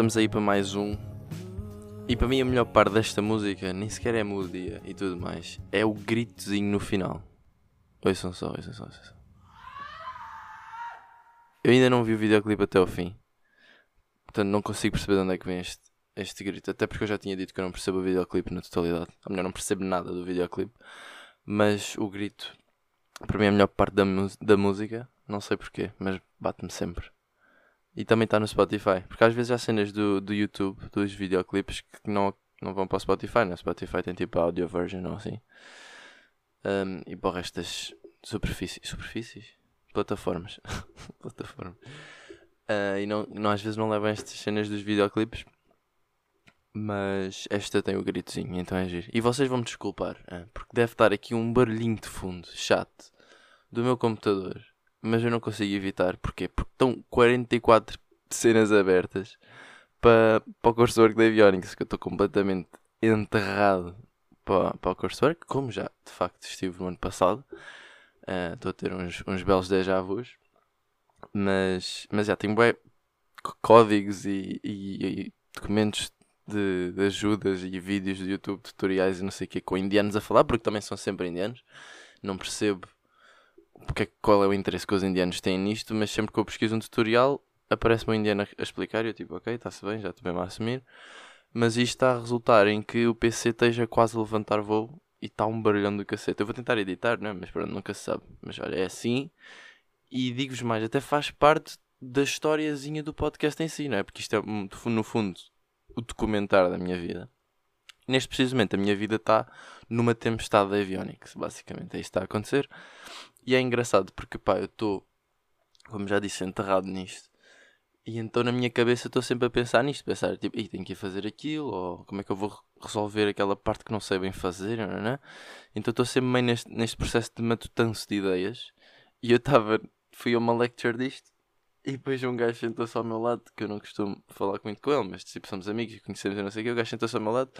estamos aí para mais um. E para mim a melhor parte desta música nem sequer é a melodia e tudo mais. É o gritozinho no final. Ouçam só, ouçam só, ouçam só. Eu ainda não vi o videoclipe até ao fim. Portanto não consigo perceber de onde é que vem este, este grito. Até porque eu já tinha dito que eu não percebo o videoclipe na totalidade. Ou melhor, não percebo nada do videoclipe. Mas o grito, para mim é a melhor parte da, da música. Não sei porquê, mas bate-me sempre. E também está no Spotify. Porque às vezes há cenas do, do YouTube, dos videoclipes, que não, não vão para o Spotify. Né? Spotify tem tipo a audio version ou assim. Um, e para o resto das superfícies. Superfícies? Plataformas. Plataformas. Uh, e não, não, às vezes não levam estas cenas dos videoclipes. Mas esta tem o gritozinho, então é giro. E vocês vão me desculpar, uh, porque deve estar aqui um barulhinho de fundo, chato, do meu computador mas eu não consigo evitar. Porquê? Porque estão 44 cenas abertas para, para o coursework da Avionics, que eu estou completamente enterrado para, para o coursework, como já de facto estive no ano passado. Uh, estou a ter uns, uns belos déjà vus, mas, mas já tenho bem códigos e, e, e documentos de, de, ajudas e vídeos do YouTube, tutoriais e não sei o que, com indianos a falar, porque também são sempre indianos. Não percebo porque, é qual é o interesse que os indianos têm nisto, mas sempre que eu pesquiso um tutorial aparece-me um indiano a explicar e eu tipo, ok, está-se bem, já estou bem a assumir. Mas isto está a resultar em que o PC esteja quase a levantar voo e está um barulhão do cacete. Eu vou tentar editar, não é? Mas pronto, nunca se sabe. Mas olha, é assim. E digo-vos mais, até faz parte da historiazinha do podcast em si, não é? Porque isto é, no fundo, o documentário da minha vida. Neste precisamente, a minha vida está numa tempestade de avionics, basicamente. É isto que está a acontecer. E é engraçado porque, pá, eu estou, como já disse, enterrado nisto. E então na minha cabeça estou sempre a pensar nisto, pensar tipo, tenho que ir fazer aquilo, ou como é que eu vou resolver aquela parte que não sei bem fazer, não é? Então estou sempre meio neste, neste processo de matutanço de ideias. E eu estava, fui a uma lecture disto, e depois um gajo sentou-se ao meu lado, que eu não costumo falar muito com ele, mas tipo, somos amigos e conhecemos e não sei o que, o gajo sentou-se ao meu lado,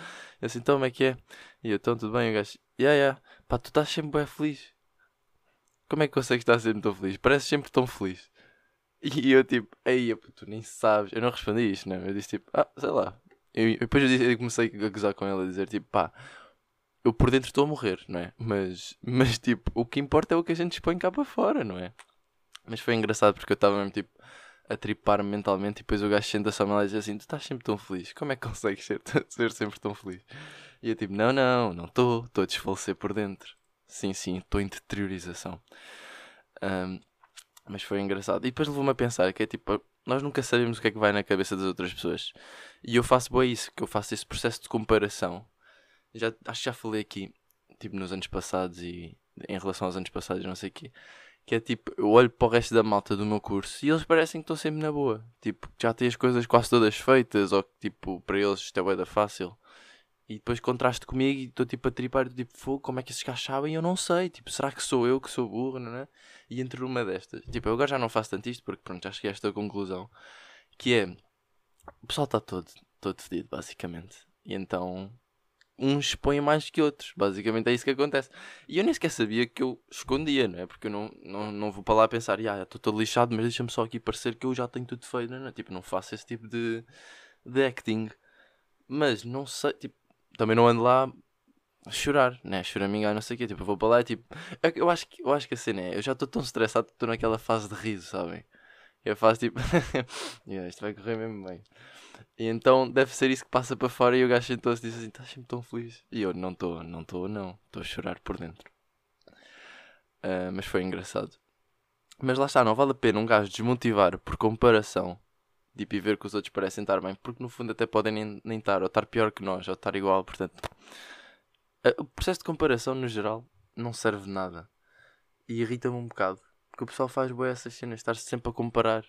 e assim, então como é que é? E eu, então tudo bem, o gajo, yeah, yeah, pá, tu estás sempre bem feliz. Como é que consegues estar sempre tão feliz? Parece sempre tão feliz. E eu tipo, ei, tu nem sabes. Eu não respondi isto, não. Eu disse tipo, ah, sei lá. Eu, depois eu, disse, eu comecei a gozar com ele a dizer tipo, pá, eu por dentro estou a morrer, não é? Mas, mas tipo, o que importa é o que a gente expõe cá para fora, não é? Mas foi engraçado porque eu estava mesmo tipo a tripar mentalmente e depois o gajo senta-se lado e diz assim: Tu estás sempre tão feliz, como é que consegues ser, ser sempre tão feliz? E eu tipo: Não, não, não estou, estou a desfalecer por dentro. Sim, sim, estou em deteriorização. Um, mas foi engraçado. E depois levou-me a pensar que é tipo, nós nunca sabemos o que é que vai na cabeça das outras pessoas. E eu faço bem isso, que eu faço esse processo de comparação. Já, acho que já falei aqui, tipo, nos anos passados e em relação aos anos passados, não sei o quê. Que é tipo, eu olho para o resto da malta do meu curso e eles parecem que estão sempre na boa. Tipo, já têm as coisas quase todas feitas, ou que tipo, para eles isto é da fácil. E depois contraste comigo e estou tipo a tripar, tipo, fogo, como é que esses gajos sabem? Eu não sei, tipo, será que sou eu que sou burro, não é? E entre uma destas, tipo, eu agora já não faço tanto isto porque pronto, já cheguei a esta conclusão, que é, o pessoal está todo, todo fedido, basicamente. E então, uns expõem mais que outros, basicamente é isso que acontece. E eu nem sequer sabia que eu escondia, não é? Porque eu não, não, não vou para lá pensar, ah, estou todo lixado, mas deixa-me só aqui parecer que eu já tenho tudo feito, não é? Tipo, não faço esse tipo de, de acting. Mas não sei, tipo, também não ando lá a chorar, né? Choramingar, não sei o quê. Tipo, eu vou para lá e tipo. É eu acho que, eu acho que a cena é. Eu já estou tão estressado que estou naquela fase de riso, sabem? Eu faço tipo. yeah, isto vai correr mesmo bem. E então deve ser isso que passa para fora e o gajo sentou-se e diz assim: estás sempre tão feliz. E eu não estou, não estou, não. Estou a chorar por dentro. Uh, mas foi engraçado. Mas lá está, não vale a pena um gajo desmotivar por comparação tipo, e ver que os outros parecem estar bem, porque no fundo até podem nem, nem estar, ou estar pior que nós, ou estar igual, portanto. O processo de comparação, no geral, não serve de nada. E irrita-me um bocado. Porque o pessoal faz boas essas cenas, estar-se sempre a comparar.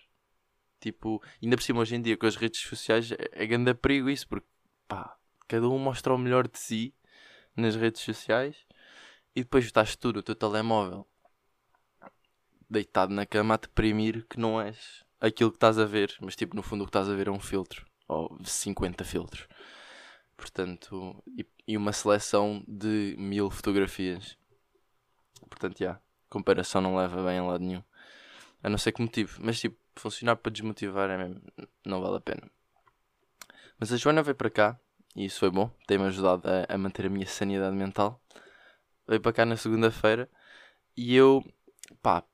Tipo, ainda por cima hoje em dia com as redes sociais é, é grande perigo isso, porque pá, cada um mostra o melhor de si nas redes sociais e depois estás tu no teu telemóvel deitado na cama a deprimir que não és aquilo que estás a ver, mas tipo, no fundo o que estás a ver é um filtro, ou 50 filtros. Portanto, e, e uma seleção de mil fotografias. Portanto, já, yeah, comparação não leva bem a lado nenhum. A não ser que motive, mas tipo, funcionar para desmotivar é mesmo, não vale a pena. Mas a Joana veio para cá e isso foi bom, tem-me ajudado a, a manter a minha sanidade mental. Veio para cá na segunda-feira e eu, pá,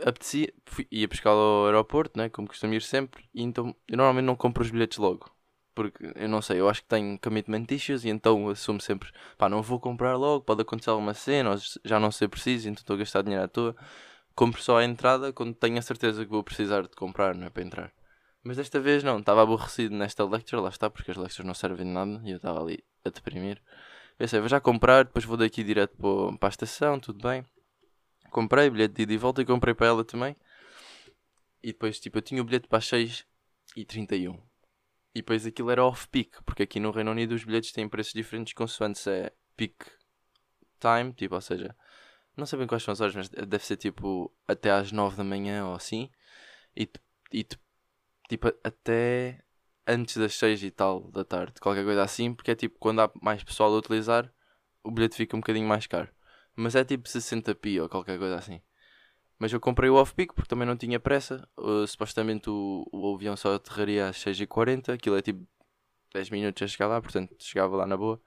apetecia, fui, ia buscar ao aeroporto, né, como costumo ir sempre, e então eu normalmente não compro os bilhetes logo. Porque eu não sei, eu acho que tenho commitment issues e então assumo sempre, pá, não vou comprar logo, pode acontecer alguma cena, já não ser preciso, então estou a gastar dinheiro à toa. Compro só a entrada quando tenho a certeza que vou precisar de comprar, não é para entrar. Mas desta vez não, estava aborrecido nesta lecture, lá está, porque as lectures não servem de nada e eu estava ali a deprimir. Pensei, vou já comprar, depois vou daqui direto para a estação, tudo bem. Comprei bilhete de ida e volta e comprei para ela também. E depois, tipo, eu tinha o bilhete para as 6 e 31. E depois aquilo era off-peak, porque aqui no Reino Unido os bilhetes têm preços diferentes consoante se é peak time, tipo, ou seja, não sei bem quais são as horas, mas deve ser tipo até às 9 da manhã ou assim. E, e tipo, até antes das 6 e tal da tarde, qualquer coisa assim, porque é tipo quando há mais pessoal a utilizar, o bilhete fica um bocadinho mais caro. Mas é tipo 60p ou qualquer coisa assim. Mas eu comprei o off-peak porque também não tinha pressa. Uh, supostamente o, o avião só aterraria às 6h40, aquilo é tipo 10 minutos a chegar lá, portanto chegava lá na boa.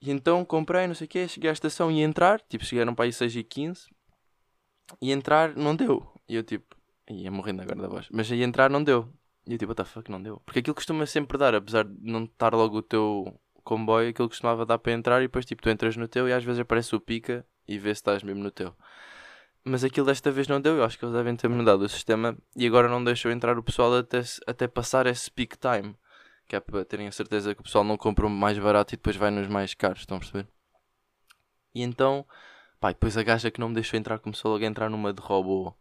E então comprei, não sei o quê, cheguei à estação e entrar, tipo, chegaram para aí 6h15 e entrar não deu. E eu tipo, Ia morrendo agora da voz. Mas aí entrar não deu. E eu tipo, what the fuck, não deu. Porque aquilo costuma sempre dar, apesar de não estar logo o teu comboio, aquilo costumava dar para entrar e depois tipo, tu entras no teu e às vezes aparece o pica e vê se estás mesmo no teu. Mas aquilo desta vez não deu, eu acho que eles devem ter mudado o sistema e agora não deixam entrar o pessoal até, até passar esse peak time. Que é para terem a certeza que o pessoal não compra o mais barato e depois vai nos mais caros, estão a perceber? E então, pá, depois a gaja que não me deixou entrar começou logo a entrar numa de robô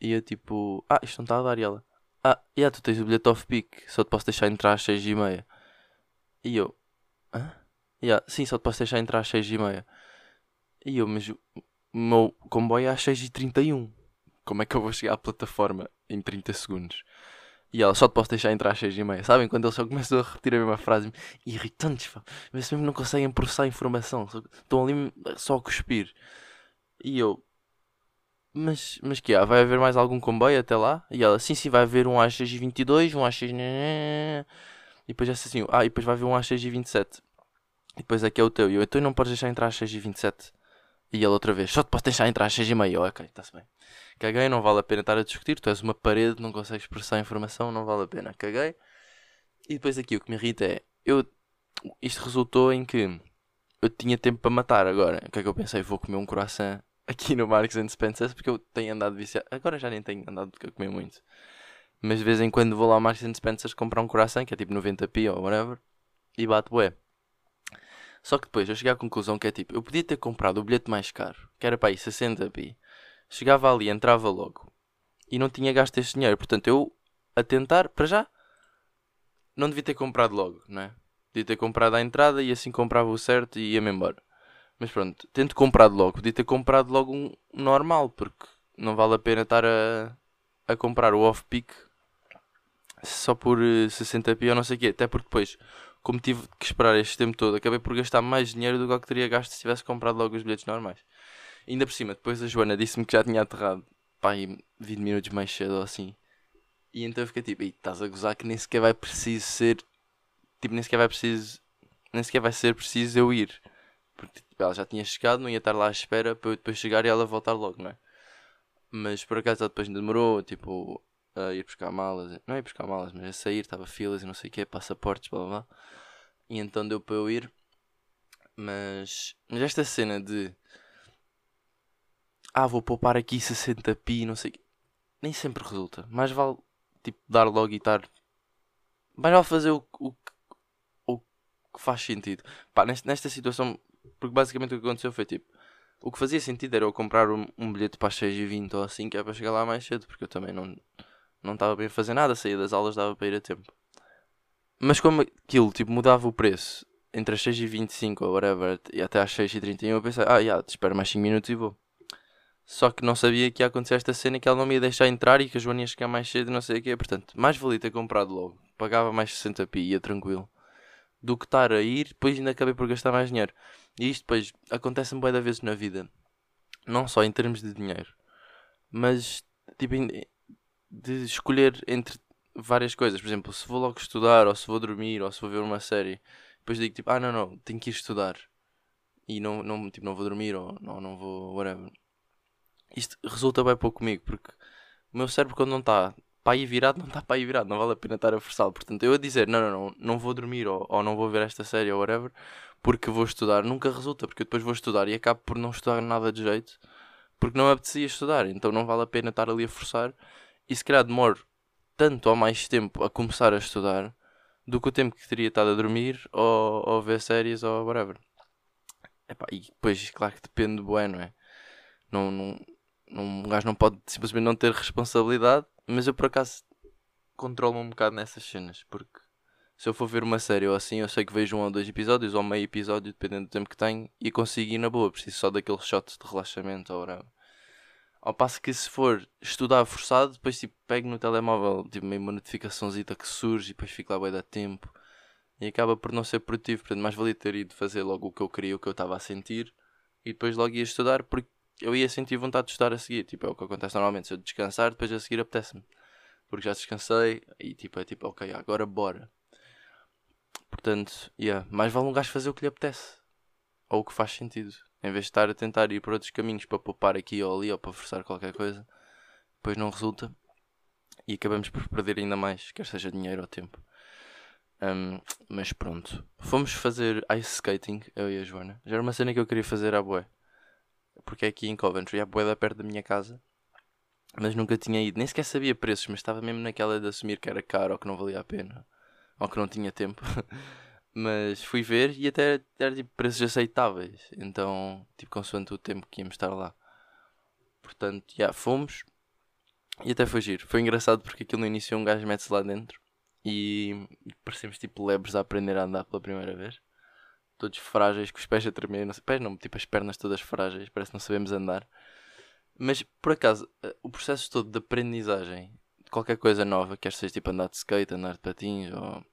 e eu tipo, ah, isto não está a dar. E ela, ah, yeah, tu tens o bilhete off-peak, só te posso deixar entrar às 6 e meia. E eu, hã? Yeah, sim, só te posso deixar entrar às 6 e. E eu, mas o meu comboio é às 6 e 31 Como é que eu vou chegar à plataforma em 30 segundos? E ela, só te posso deixar entrar às 6 e meia. Sabem? Quando eles só começam a repetir a mesma frase, irritantes, pá. Mas mesmo não conseguem processar a informação. Estão ali só a cuspir. E eu, mas, mas que há? Vai haver mais algum comboio até lá? E ela, sim, sim, vai haver um às 6h22, um às 6 E depois é assim, ah, e depois vai haver um às 6h27. E depois aqui é, é o teu. E eu, então não podes deixar entrar às 6h27. E ele outra vez, só te posso deixar entrar às 6h30. Ok, está-se bem. Caguei, não vale a pena estar a discutir. Tu és uma parede, não consegues expressar informação, não vale a pena. Caguei. E depois aqui o que me irrita é, eu, isto resultou em que eu tinha tempo para matar agora. O que é que eu pensei? Vou comer um croissant aqui no Marks and Spencer porque eu tenho andado viciado. Agora já nem tenho andado a comer muito. Mas de vez em quando vou lá ao Marks and Spencer comprar um coração que é tipo 90p ou whatever e bate bué. Só que depois eu cheguei à conclusão que é tipo, eu podia ter comprado o bilhete mais caro, que era para aí 60p. Chegava ali, entrava logo e não tinha gasto este dinheiro. Portanto, eu a tentar, para já, não devia ter comprado logo, não é? Devia ter comprado à entrada e assim comprava o certo e ia-me embora. Mas pronto, tento comprado logo. Podia ter comprado logo um normal, porque não vale a pena estar a, a comprar o off-peak só por 60p eh, ou não sei o quê. Até porque depois, como tive que esperar este tempo todo, acabei por gastar mais dinheiro do que teria gasto se tivesse comprado logo os bilhetes normais. E ainda por cima, depois a Joana disse-me que já tinha aterrado pá, 20 minutos mais cedo ou assim. E então eu fiquei tipo, estás a gozar que nem sequer vai preciso ser. Tipo, nem sequer vai preciso. Nem sequer vai ser preciso eu ir. Porque tipo, ela já tinha chegado, não ia estar lá à espera para eu depois chegar e ela voltar logo, não é? Mas por acaso ela depois demorou, tipo, a ir buscar malas. Não é ir buscar malas, mas a sair, estava filas e não sei o que, passaportes, blá blá. E então deu para eu ir. Mas, mas esta cena de ah, vou poupar aqui 60p, não sei o que, nem sempre resulta. Mais vale tipo dar logo e estar. Mais vale fazer o, o, o que faz sentido. Pá, nesta, nesta situação porque basicamente o que aconteceu foi tipo. O que fazia sentido era eu comprar um, um bilhete para as 6h20 ou assim, que é para chegar lá mais cedo, porque eu também não não estava bem a fazer nada, saía das aulas dava para ir a tempo. Mas como aquilo tipo, mudava o preço entre as 6h25 ou whatever e até às 6h31, eu pensei, ah, já, espero mais 5 minutos e vou. Só que não sabia que ia acontecer esta cena que ela não me ia deixar entrar e que a Joana ia chegar mais cedo e não sei o quê. Portanto, mais valia ter comprado logo. Pagava mais 60p e ia tranquilo do que estar a ir, depois ainda acabei por gastar mais dinheiro. E isto depois acontece-me bem da vezes na vida. Não só em termos de dinheiro, mas tipo de escolher entre várias coisas. Por exemplo, se vou logo estudar, ou se vou dormir, ou se vou ver uma série, depois digo tipo, ah não, não, tenho que ir estudar. E não, não, tipo, não vou dormir, ou não, não vou, whatever. Isto resulta bem pouco comigo, porque o meu cérebro quando não está para aí virado, não está para aí virado, não vale a pena estar a forçá-lo. Portanto, eu a dizer, não, não, não, não vou dormir, ou, ou não vou ver esta série, ou whatever, porque vou estudar, nunca resulta, porque eu depois vou estudar e acabo por não estudar nada de jeito, porque não me apetecia estudar, então não vale a pena estar ali a forçar, e se calhar demoro tanto ou mais tempo a começar a estudar do que o tempo que teria estado a dormir ou, ou ver séries ou whatever. Epá, e depois, claro que depende do bueno, é? Não, não, não, um gajo não pode simplesmente não ter responsabilidade, mas eu por acaso controlo-me um bocado nessas cenas, porque se eu for ver uma série ou assim, eu sei que vejo um ou dois episódios ou meio episódio, dependendo do tempo que tenho, e consigo ir na boa, preciso só daquele shot de relaxamento ou whatever. Ao passo que se for estudar forçado, depois tipo, pego no telemóvel tipo, meio uma notificaçãozita que surge e depois fico lá bem da tempo e acaba por não ser produtivo. Portanto, mais valia ter ido fazer logo o que eu queria, o que eu estava a sentir e depois logo ia estudar porque eu ia sentir vontade de estudar a seguir. Tipo, é o que acontece normalmente. Se eu descansar, depois a seguir apetece-me. Porque já descansei e tipo, é tipo, ok, agora bora. Portanto, yeah, mais vale um gajo fazer o que lhe apetece. Ou o que faz sentido. Em vez de estar a tentar ir por outros caminhos para poupar aqui ou ali ou para forçar qualquer coisa, depois não resulta e acabamos por perder ainda mais, quer seja dinheiro ou tempo. Um, mas pronto, fomos fazer ice skating, eu e a Joana. Já era uma cena que eu queria fazer à boé, porque é aqui em Coventry, a boé da perto da minha casa, mas nunca tinha ido, nem sequer sabia preços, mas estava mesmo naquela de assumir que era caro ou que não valia a pena, ou que não tinha tempo. Mas fui ver e até era tipo preços aceitáveis. Então, tipo, consoante o tempo que íamos estar lá. Portanto, já yeah, fomos. E até foi giro. Foi engraçado porque aquilo no início um gajo mete-se lá dentro e parecemos tipo lebres a aprender a andar pela primeira vez. Todos frágeis, com os pés a tremer. Não sei, pés não, tipo as pernas todas frágeis, parece que não sabemos andar. Mas por acaso, eh, o processo todo de aprendizagem de qualquer coisa nova, quer seja tipo andar de skate, andar de patins ou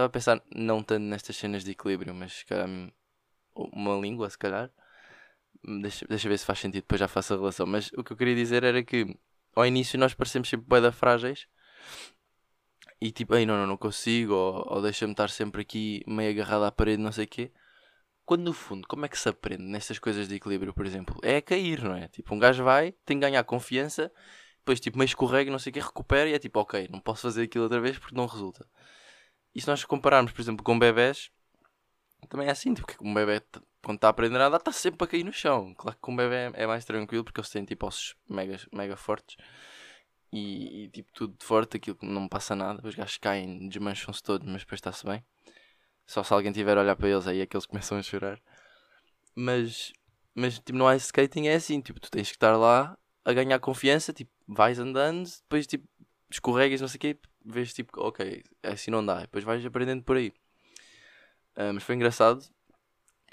Estava a pensar não tanto nestas cenas de equilíbrio, mas calhar uma língua, se calhar. Deixa, deixa ver se faz sentido, depois já faço a relação. Mas o que eu queria dizer era que ao início nós parecemos sempre boeda frágeis e tipo, ei, não, não, não consigo, ou, ou deixa-me estar sempre aqui meio agarrado à parede, não sei o quê. Quando no fundo, como é que se aprende nestas coisas de equilíbrio, por exemplo? É a cair, não é? Tipo, um gajo vai, tem que ganhar confiança, depois tipo meio escorrega, não sei o quê, recupera e é tipo, ok, não posso fazer aquilo outra vez porque não resulta. E se nós compararmos, por exemplo, com bebés, também é assim, porque tipo, um bebê, quando está a aprender a está sempre a cair no chão. Claro que com um bebê é mais tranquilo, porque eles têm tipo ossos mega, mega fortes e, e, tipo tudo forte, aquilo que não passa nada. Os gajos caem, desmancham-se todos, mas depois está-se bem. Só se alguém tiver a olhar para eles, aí é que eles começam a chorar. Mas, mas tipo, no ice skating é assim, tipo, tu tens que estar lá a ganhar confiança, tipo, vais andando, depois tipo, escorregas, não sei o quê, vês tipo, ok, assim não dá. Depois vais aprendendo por aí. Uh, mas foi engraçado.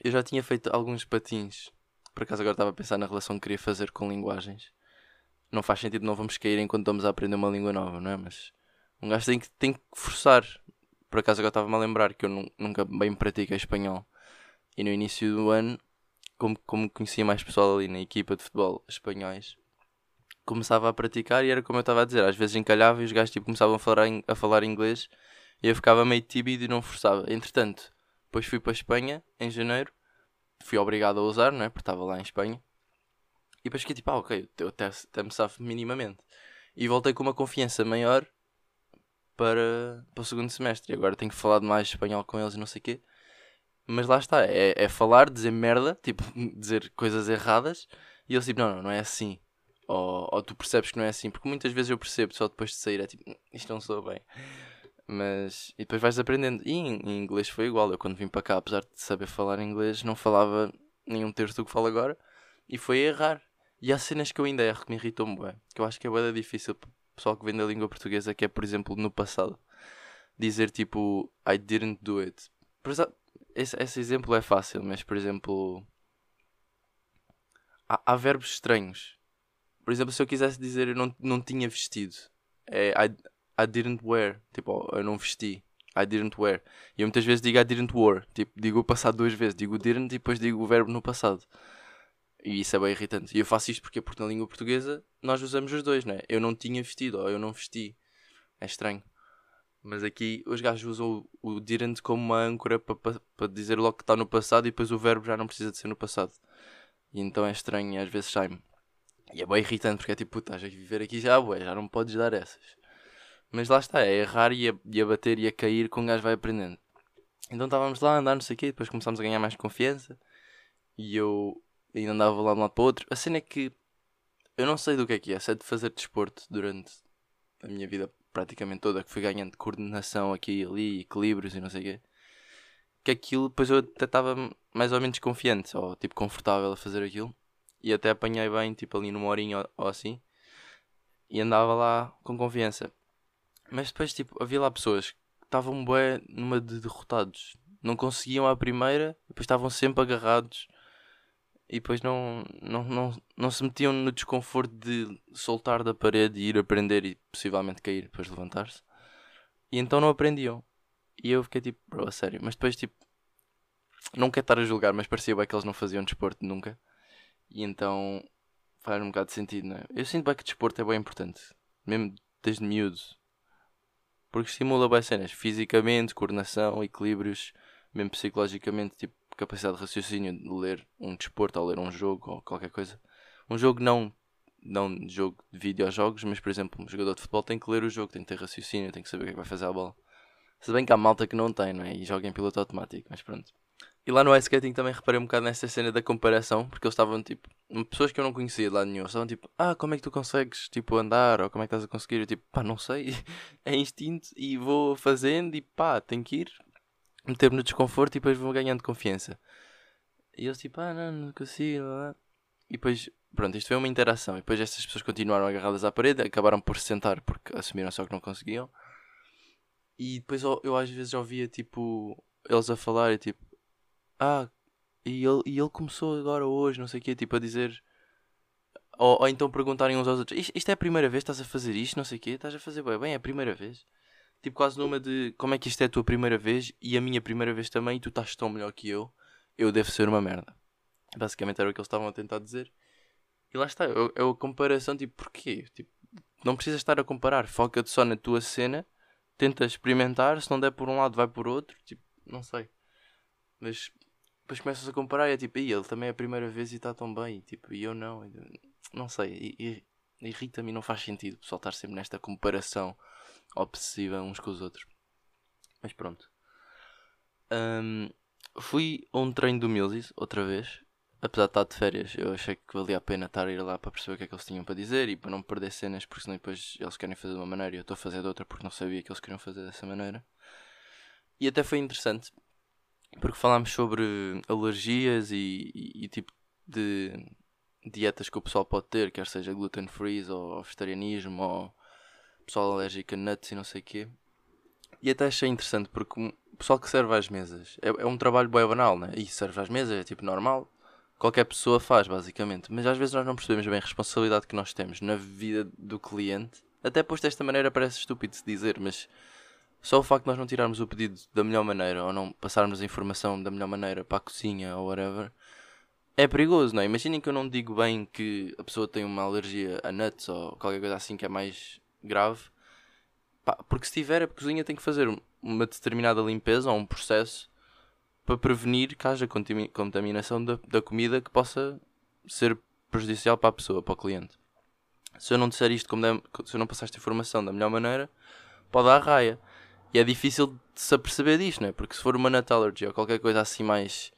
Eu já tinha feito alguns patins. Por acaso agora estava a pensar na relação que queria fazer com linguagens. Não faz sentido, não vamos cair enquanto estamos a aprender uma língua nova, não é? Mas um gajo tem que, tem que forçar. Por acaso agora estava-me a lembrar que eu nunca bem pratiquei espanhol. E no início do ano, como, como conhecia mais pessoal ali na equipa de futebol espanhóis, começava a praticar e era como eu estava a dizer, às vezes encalhava e os gajos tipo, começavam a falar, a falar inglês e eu ficava meio tímido e não forçava. Entretanto, depois fui para a Espanha em janeiro, fui obrigado a usar, não é? Porque estava lá em Espanha. E depois fiquei tipo, ah, ok, eu até, até me safo minimamente. E voltei com uma confiança maior para, para o segundo semestre. E agora tenho falado mais espanhol com eles e não sei o quê. Mas lá está, é, é falar, dizer merda, tipo, dizer coisas erradas. E eles tipo, não, não, não é assim. Ou, ou tu percebes que não é assim, porque muitas vezes eu percebo só depois de sair, é tipo, hum, isto não sou bem. Mas, e depois vais aprendendo. E em, em, inglês foi igual. Eu quando vim para cá, apesar de saber falar inglês, não falava nenhum terço do que falo agora. E foi errar. E há cenas que eu ainda erro que me irritam bem. Que eu acho que é bem difícil para o pessoal que vem da língua portuguesa, que é, por exemplo, no passado. Dizer tipo, I didn't do it. Esse, esse exemplo é fácil, mas, por exemplo, há, há verbos estranhos por exemplo, se eu quisesse dizer eu não, não tinha vestido, é I, I didn't wear. Tipo, eu não vesti. I didn't wear. E eu muitas vezes digo I didn't wear. Tipo, digo o passado duas vezes. Digo didn't e depois digo o verbo no passado. E isso é bem irritante. E eu faço isto porque, porque na língua portuguesa nós usamos os dois, né? Eu não tinha vestido ou eu não vesti. É estranho. Mas aqui os gajos usam o, o didn't como uma âncora para pa, pa dizer logo que está no passado e depois o verbo já não precisa de ser no passado. E então é estranho e às vezes sai-me. E é bem irritante porque é tipo, estás a viver aqui já, ué, já não podes dar essas. Mas lá está, é errar e a, e a bater e a cair com o gajo vai aprendendo. Então estávamos lá a andar, não sei o quê, depois começámos a ganhar mais confiança. E eu ainda andava lá de um lado para o outro. A cena é que eu não sei do que é que é, se é de fazer desporto durante a minha vida praticamente toda, que fui ganhando coordenação aqui e ali, equilíbrios e não sei o quê. Que aquilo, depois eu até estava mais ou menos confiante, ou tipo confortável a fazer aquilo. E até apanhei bem, tipo ali numa horinha ou, ou assim. E andava lá com confiança. Mas depois, tipo, havia lá pessoas que estavam bem numa de derrotados. Não conseguiam à primeira, depois estavam sempre agarrados e depois não, não, não, não se metiam no desconforto de soltar da parede e ir aprender e possivelmente cair, depois levantar-se. E então não aprendiam. E eu fiquei tipo, bro, a sério. Mas depois, tipo, não quero estar a julgar, mas parecia bem que eles não faziam desporto nunca. E então faz um bocado de sentido, não é? Eu sinto bem que desporto é bem importante, mesmo desde miúdo. Porque estimula bem cenas, fisicamente, coordenação, equilíbrios, mesmo psicologicamente, tipo, capacidade de raciocínio de ler um desporto ou ler um jogo ou qualquer coisa. Um jogo não, não jogo de videojogos, mas por exemplo, um jogador de futebol tem que ler o jogo, tem que ter raciocínio, tem que saber o que é que vai fazer a bola. Se bem que há malta que não tem, não é? E joga em piloto automático, mas pronto. E lá no ice skating também reparei um bocado nessa cena da comparação, porque eles estavam tipo, pessoas que eu não conhecia de lado nenhum, estavam tipo, ah, como é que tu consegues tipo andar, ou como é que estás a conseguir? Eu tipo, pá, não sei, é instinto e vou fazendo e pá, tenho que ir, meter-me no desconforto e depois vou ganhando confiança. E eles tipo, ah, não, não consigo. E depois, pronto, isto foi uma interação. E depois estas pessoas continuaram agarradas à parede, acabaram por se sentar porque assumiram só que não conseguiam. E depois eu, eu às vezes ouvia tipo, eles a falar e tipo, ah, e ele, e ele começou agora hoje, não sei o quê, tipo a dizer. Ou, ou então perguntarem uns aos outros: isto, isto, é a primeira vez estás a fazer isto, não sei o quê, estás a fazer bem, bem, é a primeira vez. Tipo, quase numa de como é que isto é a tua primeira vez e a minha primeira vez também, e tu estás tão melhor que eu, eu devo ser uma merda. Basicamente era o que eles estavam a tentar dizer. E lá está, é, é a comparação, tipo, porquê? Tipo, não precisas estar a comparar, foca-te só na tua cena, tenta experimentar, se não der por um lado, vai por outro, tipo, não sei. Mas depois começas a comparar e é tipo, ele também é a primeira vez e está tão bem, tipo, e eu não, não sei, irrita-me e não faz sentido o pessoal estar sempre nesta comparação obsessiva uns com os outros. Mas pronto. Um, fui a um treino do Mills outra vez. Apesar de estar de férias, eu achei que valia a pena estar a ir lá para perceber o que é que eles tinham para dizer e para não perder cenas, porque senão depois eles querem fazer de uma maneira e eu estou a fazer de outra porque não sabia que eles queriam fazer dessa maneira. E até foi interessante, porque falámos sobre alergias e, e, e tipo de dietas que o pessoal pode ter, quer seja gluten free ou vegetarianismo ou pessoal alérgico a nuts e não sei o quê. E até achei interessante porque o pessoal que serve às mesas é, é um trabalho bem banal, né? E serve às mesas é tipo normal, qualquer pessoa faz basicamente. Mas às vezes nós não percebemos bem a responsabilidade que nós temos na vida do cliente. Até posto desta maneira parece estúpido se dizer, mas só o facto de nós não tirarmos o pedido da melhor maneira ou não passarmos a informação da melhor maneira para a cozinha ou whatever é perigoso, não é? Imaginem que eu não digo bem que a pessoa tem uma alergia a nuts ou qualquer coisa assim que é mais grave. Pá, porque se tiver, a cozinha tem que fazer uma determinada limpeza ou um processo para prevenir que haja contaminação da, da comida que possa ser prejudicial para a pessoa, para o cliente. Se eu não disser isto, como se eu não passar esta informação da melhor maneira, pode dar raia. E é difícil de se aperceber disto, não é? Porque se for uma nut allergy ou qualquer coisa assim mais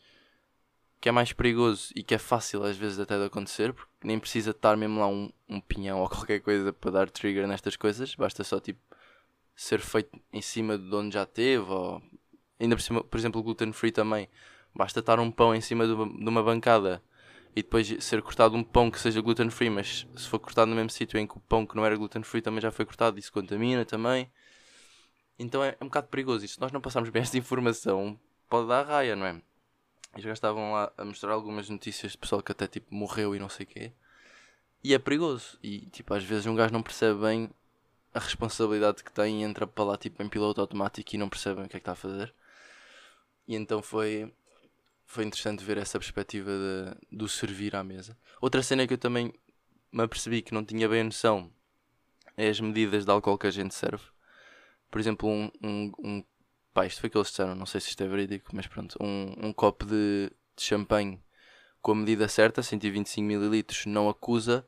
que é mais perigoso e que é fácil às vezes até de acontecer, porque nem precisa estar mesmo lá um, um pinhão ou qualquer coisa para dar trigger nestas coisas, basta só tipo ser feito em cima de onde já teve, ou ainda por, cima, por exemplo, gluten free também, basta estar um pão em cima de uma, de uma bancada e depois ser cortado um pão que seja gluten free, mas se for cortado no mesmo sítio em que o pão que não era gluten free também já foi cortado, isso contamina também. Então é, é um bocado perigoso. E se nós não passarmos bem esta informação, pode dar raia, não é? E já estavam lá a mostrar algumas notícias de pessoal que até tipo morreu e não sei o quê. E é perigoso. E tipo, às vezes um gajo não percebe bem a responsabilidade que tem e entra para lá tipo em piloto automático e não percebe o que é que está a fazer. E então foi foi interessante ver essa perspectiva de, do servir à mesa. Outra cena que eu também me apercebi que não tinha bem a noção é as medidas de álcool que a gente serve. Por exemplo, um, um, um pá, isto foi que eles disseram, não sei se isto é verídico, mas pronto, um, um copo de, de champanhe com a medida certa, 125ml, não acusa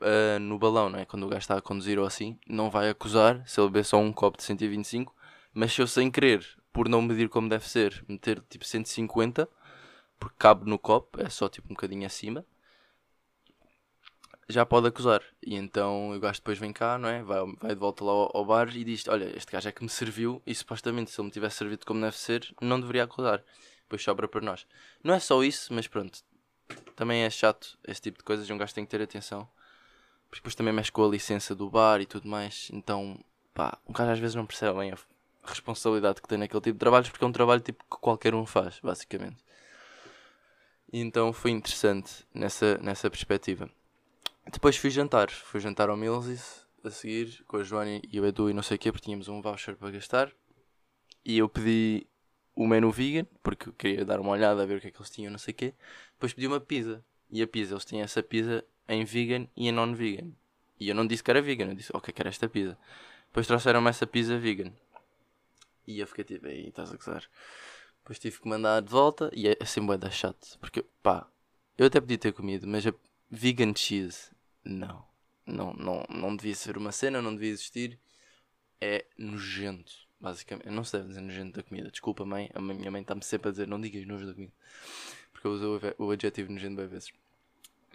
uh, no balão, não é? Quando o gajo está a conduzir ou assim, não vai acusar se ele beber só um copo de 125, mas se eu sem querer, por não medir como deve ser, meter tipo 150, porque cabe no copo, é só tipo um bocadinho acima, já pode acusar. E então o gajo depois vem cá, não é? Vai, vai de volta lá ao, ao bar e diz: Olha, este gajo é que me serviu e supostamente se ele me tivesse servido como deve ser, não deveria acusar. Depois sobra para nós. Não é só isso, mas pronto. Também é chato esse tipo de coisas. Um gajo tem que ter atenção. Porque depois também mexe com a licença do bar e tudo mais. Então, pá, um gajo às vezes não percebe bem a responsabilidade que tem naquele tipo de trabalhos porque é um trabalho tipo que qualquer um faz, basicamente. E então foi interessante nessa, nessa perspectiva. Depois fui jantar, fui jantar ao Mills a seguir com a Joana e o Edu e não sei o quê, porque tínhamos um voucher para gastar. E eu pedi o menu vegan, porque eu queria dar uma olhada a ver o que é que eles tinham, não sei o quê. Depois pedi uma pizza. E a pizza, eles tinham essa pizza em vegan e em non-vegan. E eu não disse que era vegan, eu disse, ok, quero esta pizza. Depois trouxeram-me essa pizza vegan. E eu fiquei tipo, aí estás a gozar. Depois tive que mandar de volta e é assim bué da chato. Porque, pá, eu até podia ter comido, mas a vegan cheese, não. Não, não, não devia ser uma cena, não devia existir. É nojento, basicamente. Não se deve dizer nojento da comida. Desculpa, mãe. A minha mãe está-me sempre a dizer não digas nojo da comida. Porque eu uso o adjetivo nojento bem vezes.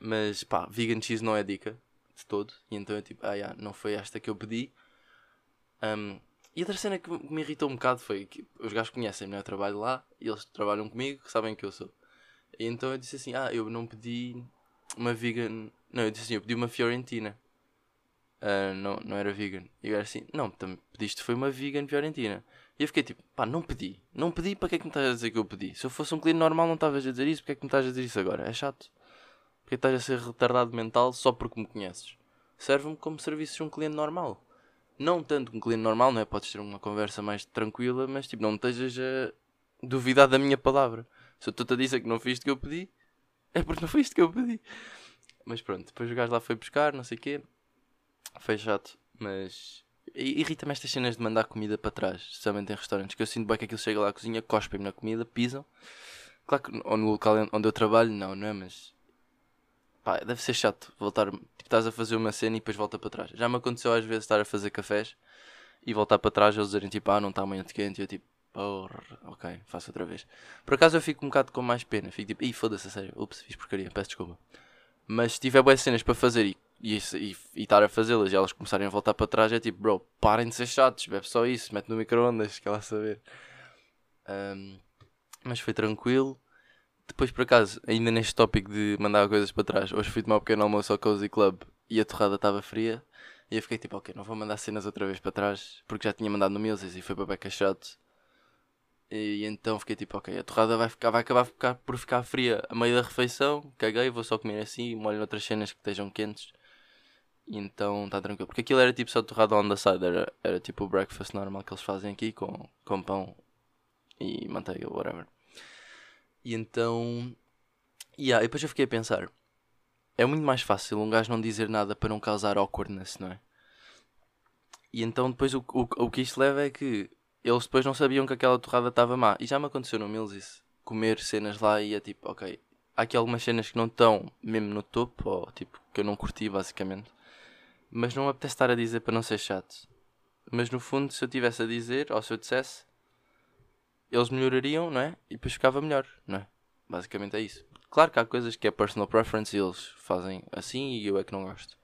Mas pá, vegan cheese não é dica de todo. E então eu tipo, ah, yeah, não foi esta que eu pedi. Um, e outra cena que me irritou um bocado foi que os gajos conhecem-me, né? eu trabalho lá e eles trabalham comigo, sabem que eu sou. E então eu disse assim: Ah, eu não pedi uma vegan. Não, eu disse assim: Eu pedi uma Fiorentina. Uh, não, não era vegan. E eu era assim: Não, pediste foi uma vegan Fiorentina. E eu fiquei tipo: Pá, não pedi. Não pedi, para que é que me estás a dizer que eu pedi? Se eu fosse um cliente normal, não estavas a dizer isso, porque é que me estás a dizer isso agora? É chato. Porque estás a ser retardado mental só porque me conheces. Serve-me como serviço de um cliente normal não tanto um cliente normal, não é? Podes ter uma conversa mais tranquila, mas tipo, não estejas a duvidar da minha palavra. Se eu estou-te a dizer que não fiz isto que eu pedi, é porque não foi isto que eu pedi. Mas pronto, depois o gajo lá foi buscar, não sei o quê. Foi chato, mas irrita-me estas cenas de mandar comida para trás, especialmente em restaurantes, que eu sinto bem que aquilo chega lá à cozinha, cospem-me na comida, pisam. Claro que ou no local onde eu trabalho, não, não é? Mas pá, deve ser chato voltar. Tipo, estás a fazer uma cena e depois volta para trás. Já me aconteceu às vezes estar a fazer cafés e voltar para trás eles dizerem tipo, ah, não está muito quente. E eu tipo, porra, ok, faço outra vez. Por acaso eu fico um bocado com mais pena. Fico tipo, ih, foda-se, a sério, ups, fiz porcaria, peço desculpa. Mas se tiver boas cenas para fazer e, estar a fazê-las e elas começarem a voltar para trás, é tipo, bro, parem de ser chatos, bebe só isso, mete no micro-ondas, quer lá saber. Um, mas foi tranquilo. Depois, por acaso, ainda neste tópico de mandar coisas para trás, hoje fui tomar um pequeno almoço ao Cozy Club e a torrada estava fria. E eu fiquei tipo, ok, não vou mandar cenas outra vez para trás, porque já tinha mandado no Mills e foi para beca chato. E então fiquei tipo, ok, a torrada vai, ficar, vai acabar ficar, por ficar fria a meio da refeição, caguei, vou só comer assim, molho outras cenas que estejam quentes. E então está tranquilo. Porque aquilo era tipo só torrada on the side, era, era tipo o breakfast normal que eles fazem aqui com, com pão e manteiga, whatever. E então. Yeah, e depois eu fiquei a pensar: é muito mais fácil um gajo não dizer nada para não causar awkwardness, não é? E então depois o, o, o que isto leva é que eles depois não sabiam que aquela torrada estava má. E já me aconteceu no Mills. Comer cenas lá e é tipo, ok, há aqui algumas cenas que não estão mesmo no topo, ou tipo, que eu não curti basicamente. Mas não me apetece estar a dizer para não ser chato. Mas no fundo, se eu tivesse a dizer, ou se eu dissesse, eles melhorariam, não é? E depois ficava melhor, não é? Basicamente é isso. Claro que há coisas que é personal preference e eles fazem assim e eu é que não gosto.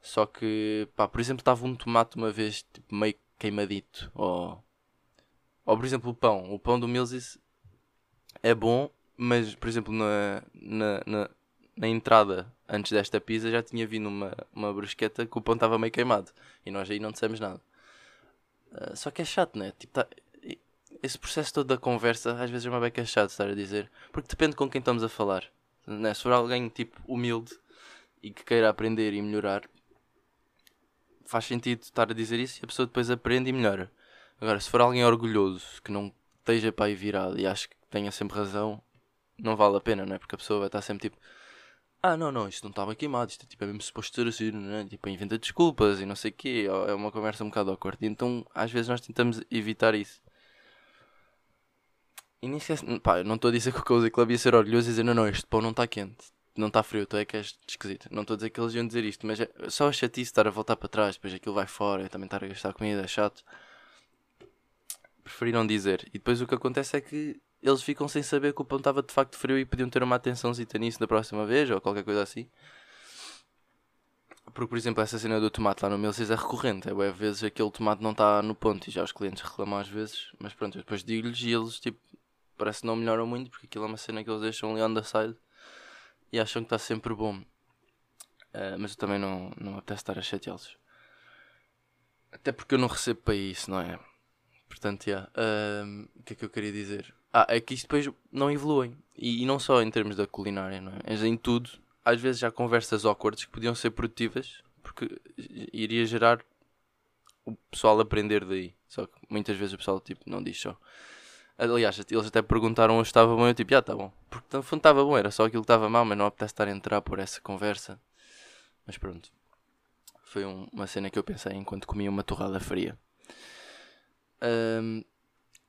Só que, pá, por exemplo, estava um tomate uma vez tipo, meio queimadito. Ou, ou, por exemplo, o pão. O pão do Mills é bom, mas, por exemplo, na, na, na, na, entrada, antes desta pizza, já tinha vindo uma, uma brusqueta que o pão estava meio queimado. E nós aí não dissemos nada. Uh, só que é chato, né? Tipo, tá, esse processo todo da conversa às vezes é uma beca chato estar a dizer. Porque depende com quem estamos a falar. Né? Se for alguém tipo humilde e que queira aprender e melhorar, faz sentido estar a dizer isso e a pessoa depois aprende e melhora. Agora, se for alguém orgulhoso que não esteja para aí virado e acho que tenha sempre razão, não vale a pena, não é? Porque a pessoa vai estar sempre tipo, ah, não, não, isto não estava queimado, isto é, tipo, é mesmo suposto ser assim, não é? Tipo, inventa desculpas e não sei o quê, é uma conversa um bocado awkward. E então, às vezes, nós tentamos evitar isso. E nem esquece, pá, não estou a dizer que o Cozy Club ia ser orgulhoso e dizer, não, não, este pão não está quente, não está frio, tu é que és esquisito. Não estou a dizer que eles iam dizer isto, mas é só a chatice estar a voltar para trás, depois aquilo vai fora, também estar a gastar comida, é chato. Preferi não dizer. E depois o que acontece é que eles ficam sem saber que o pão estava de facto frio e podiam ter uma atençãozita nisso da próxima vez ou qualquer coisa assim. Porque, por exemplo, essa cena do tomate lá no Milsis é recorrente. É, às vezes aquele tomate não está no ponto e já os clientes reclamam às vezes. Mas pronto, eu depois digo-lhes e eles, tipo, parece que não melhoram muito porque aquilo é uma cena que eles deixam ali on the side e acham que está sempre bom. Uh, mas eu também não, não apetece estar a chateá-los. Até porque eu não recebo para isso, não é? Portanto, yeah. uh, o que é que eu queria dizer? Ah, é que isto depois não evolui. E, e, não só em termos da culinária, não é? Mas em tudo. Às vezes há conversas awkward que podiam ser produtivas porque iria gerar o pessoal aprender daí. Só que muitas vezes o pessoal tipo, não diz só. Aliás, eles até perguntaram se estava bom. Eu tipo, já está bom. Porque no fundo estava bom, era só aquilo que estava mal, mas não apetece estar a entrar por essa conversa. Mas pronto. Foi um, uma cena que eu pensei enquanto comia uma torrada fria. Um,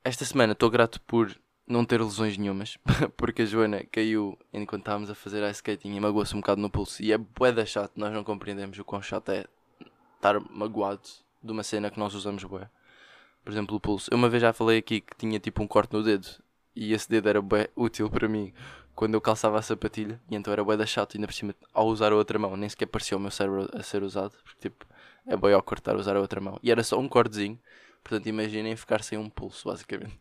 esta semana estou grato por não ter lesões nenhumas, porque a Joana caiu enquanto estávamos a fazer ice skating e magoou-se um bocado no pulso. E é bué da chato, nós não compreendemos o quão chato é estar magoado de uma cena que nós usamos bué. Por exemplo, o pulso. Eu uma vez já falei aqui que tinha tipo um corte no dedo e esse dedo era bué útil para mim quando eu calçava a sapatilha e então era bué da chato e ainda por cima ao usar a outra mão nem sequer parecia o meu cérebro a ser usado porque tipo é bué ao cortar usar a outra mão e era só um cortezinho portanto imaginem ficar sem um pulso basicamente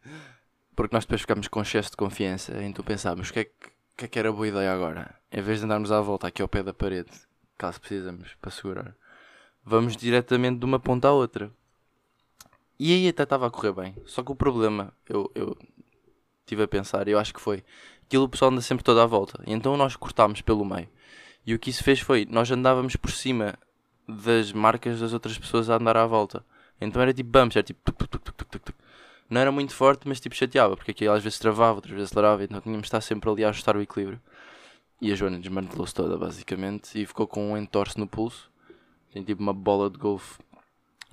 porque nós depois ficamos com excesso de confiança, então pensámos o que é que, que, é que era boa ideia agora? Em vez de andarmos à volta aqui ao pé da parede, caso precisamos para segurar, vamos diretamente de uma ponta à outra. E aí até estava a correr bem. Só que o problema, eu, eu tive a pensar, eu acho que foi, aquilo o pessoal anda sempre toda à volta. E então nós cortámos pelo meio. E o que isso fez foi, nós andávamos por cima das marcas das outras pessoas a andar à volta. Então era tipo bumps, era tipo não era muito forte, mas tipo chateava, porque aqui às vezes travava, outras vezes acelerava, então tínhamos de estar sempre ali a ajustar o equilíbrio. E a Joana desmantelou-se toda, basicamente, e ficou com um entorce no pulso. Tem tipo uma bola de golfe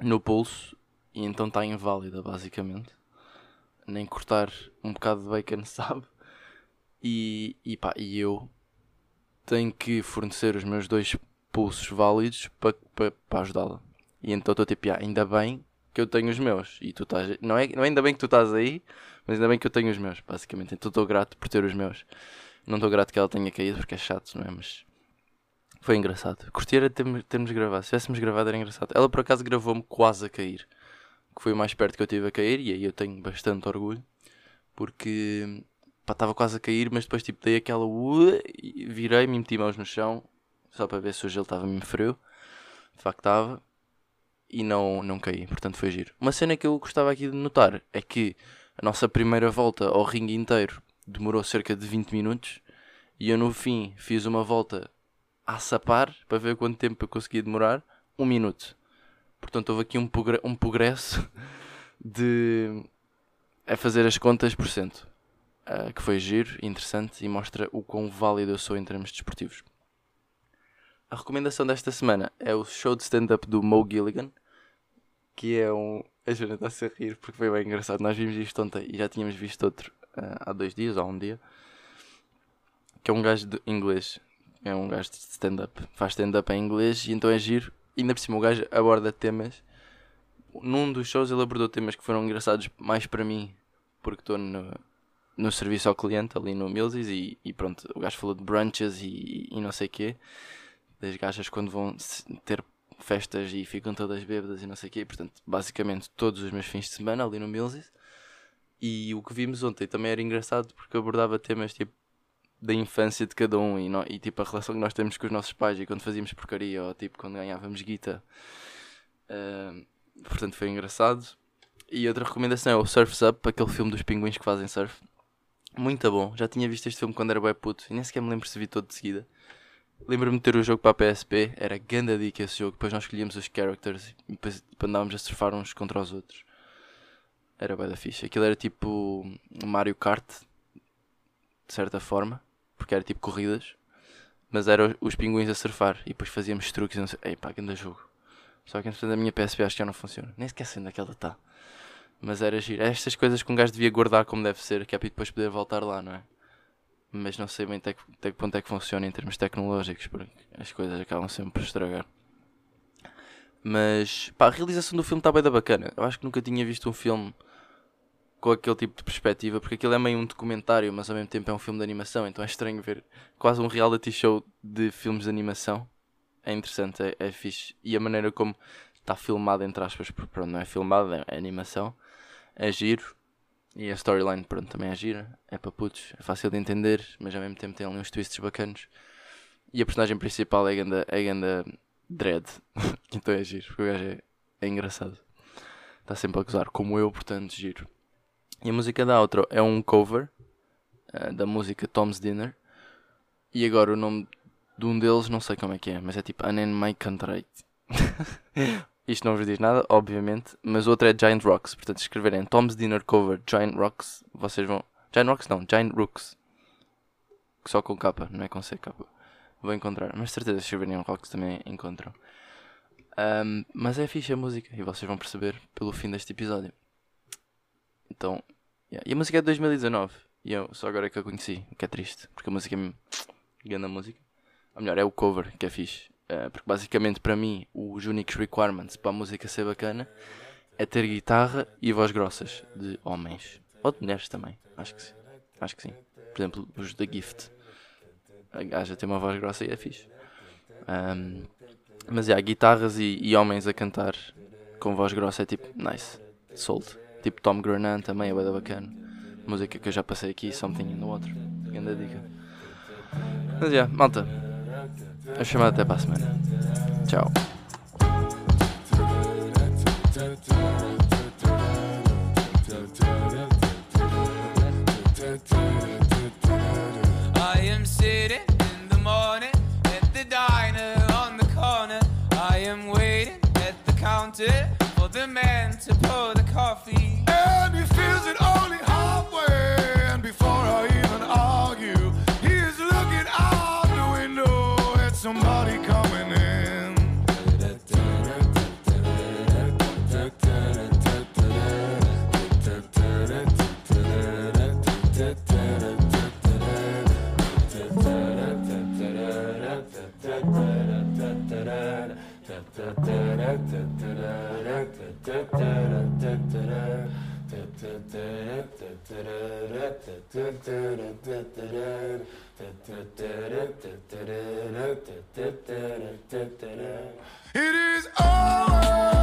no pulso, e então está inválida, basicamente. Nem cortar um bocado de bacon sabe. E, e pá, e eu tenho que fornecer os meus dois pulsos válidos para pa, pa ajudá-la. E então estou tipo, ah, ainda bem que eu tenho os meus. E tu estás. Não é, não é ainda bem que tu estás aí, mas ainda bem que eu tenho os meus, basicamente. Então estou grato por ter os meus. Não estou grato que ela tenha caído porque é chato, não é? Mas foi engraçado. Curti era termos, termos gravado. Se tivéssemos gravado era engraçado. Ela por acaso gravou-me quase a cair. Que foi o mais perto que eu tive a cair e aí eu tenho bastante orgulho. Porque estava quase a cair, mas depois tipo dei aquela virei-me e meti mãos no chão. Só para ver se o gelo estava mesmo frio. De facto estava e não, não caí, portanto foi giro. Uma cena que eu gostava aqui de notar é que a nossa primeira volta ao ringue inteiro demorou cerca de 20 minutos e eu no fim fiz uma volta a sapar para ver quanto tempo eu conseguia demorar. Um minuto. Portanto houve aqui um, um progresso de a fazer as contas por cento. Uh, que foi giro, interessante e mostra o quão válido eu sou em termos desportivos. A recomendação desta semana é o show de stand-up do Mo Gilligan, que é um. A Joana está-se a rir porque foi bem engraçado. Nós vimos isto ontem e já tínhamos visto outro uh, há dois dias ou há um dia. Que é um gajo de inglês. É um gajo de stand-up. Faz stand-up em inglês e então é giro. E ainda por cima o gajo aborda temas. Num dos shows ele abordou temas que foram engraçados mais para mim, porque estou no, no serviço ao cliente ali no Millsies e, e pronto, o gajo falou de brunches e, e não sei o quê das gajas quando vão ter festas e ficam todas bêbadas e não sei o quê. Portanto, basicamente todos os meus fins de semana ali no Millsies. E o que vimos ontem também era engraçado porque abordava temas tipo da infância de cada um e, não, e tipo a relação que nós temos com os nossos pais e quando fazíamos porcaria ou tipo quando ganhávamos guita. Uh, portanto, foi engraçado. E outra recomendação é o Surf's Up, aquele filme dos pinguins que fazem surf. Muito bom. Já tinha visto este filme quando era bem puto e nem sequer me lembro se vi todo de seguida. Lembro-me de ter o jogo para a PSP, era ganda dica esse jogo. Depois nós escolhíamos os characters e depois andávamos a surfar uns contra os outros. Era bem da ficha. Aquilo era tipo Mario Kart de certa forma, porque era tipo corridas, mas era os pinguins a surfar e depois fazíamos truques e não sei. Ei pá, que anda jogo. Só que entretanto a minha PSP acho que já não funciona. Nem sequer sei onde é que ela está. Mas era giro. É estas coisas que um gajo devia guardar como deve ser, que é para depois poder voltar lá, não é? Mas não sei bem até que, até que ponto é que funciona em termos tecnológicos, porque as coisas acabam sempre por estragar. Mas pá, a realização do filme está bem da bacana. Eu acho que nunca tinha visto um filme com aquele tipo de perspectiva, porque aquilo é meio um documentário, mas ao mesmo tempo é um filme de animação, então é estranho ver quase um reality show de filmes de animação. É interessante, é, é fixe. E a maneira como está filmado, entre aspas, porque pronto, não é filmado, é, é animação, é giro. E a storyline, pronto, também é gira, é para putos, é fácil de entender, mas ao mesmo tempo tem ali uns twists bacanos. E a personagem principal é ganda, é ganda Dread, então é giro, porque o gajo é, é engraçado. Está sempre a gozar, como eu, portanto, giro. E a música da outro é um cover uh, da música Tom's Dinner. E agora o nome de um deles não sei como é que é, mas é tipo Anen My Country. Isto não vos diz nada, obviamente, mas outro é Giant Rocks. Portanto, se escreverem Tom's Dinner Cover Giant Rocks, vocês vão. Giant Rocks não, Giant Rooks. Só com capa, não é com C capa. Vou encontrar, mas certeza se escreverem Rocks também encontram. Um, mas é fixe a música e vocês vão perceber pelo fim deste episódio. Então, yeah. e a música é de 2019 e eu só agora é que a conheci, o que é triste, porque a música é grande a música. Ou melhor, é o cover que é fixe. Uh, porque basicamente para mim os únicos requirements para a música ser bacana é ter guitarra e voz grossas de homens. Ou de mulheres também, acho que sim. Acho que sim. Por exemplo, os da Gift. A gaja tem uma voz grossa e é fixe. Um, mas é, yeah, guitarras e, e, homens a cantar com voz grossa é tipo nice, solto. Tipo Tom Grennan também é bem bacana. Música que eu já passei aqui, Something in the Water. Grande dica. Mas já, yeah, malta. A chamada até para a semana. Tchau. It is always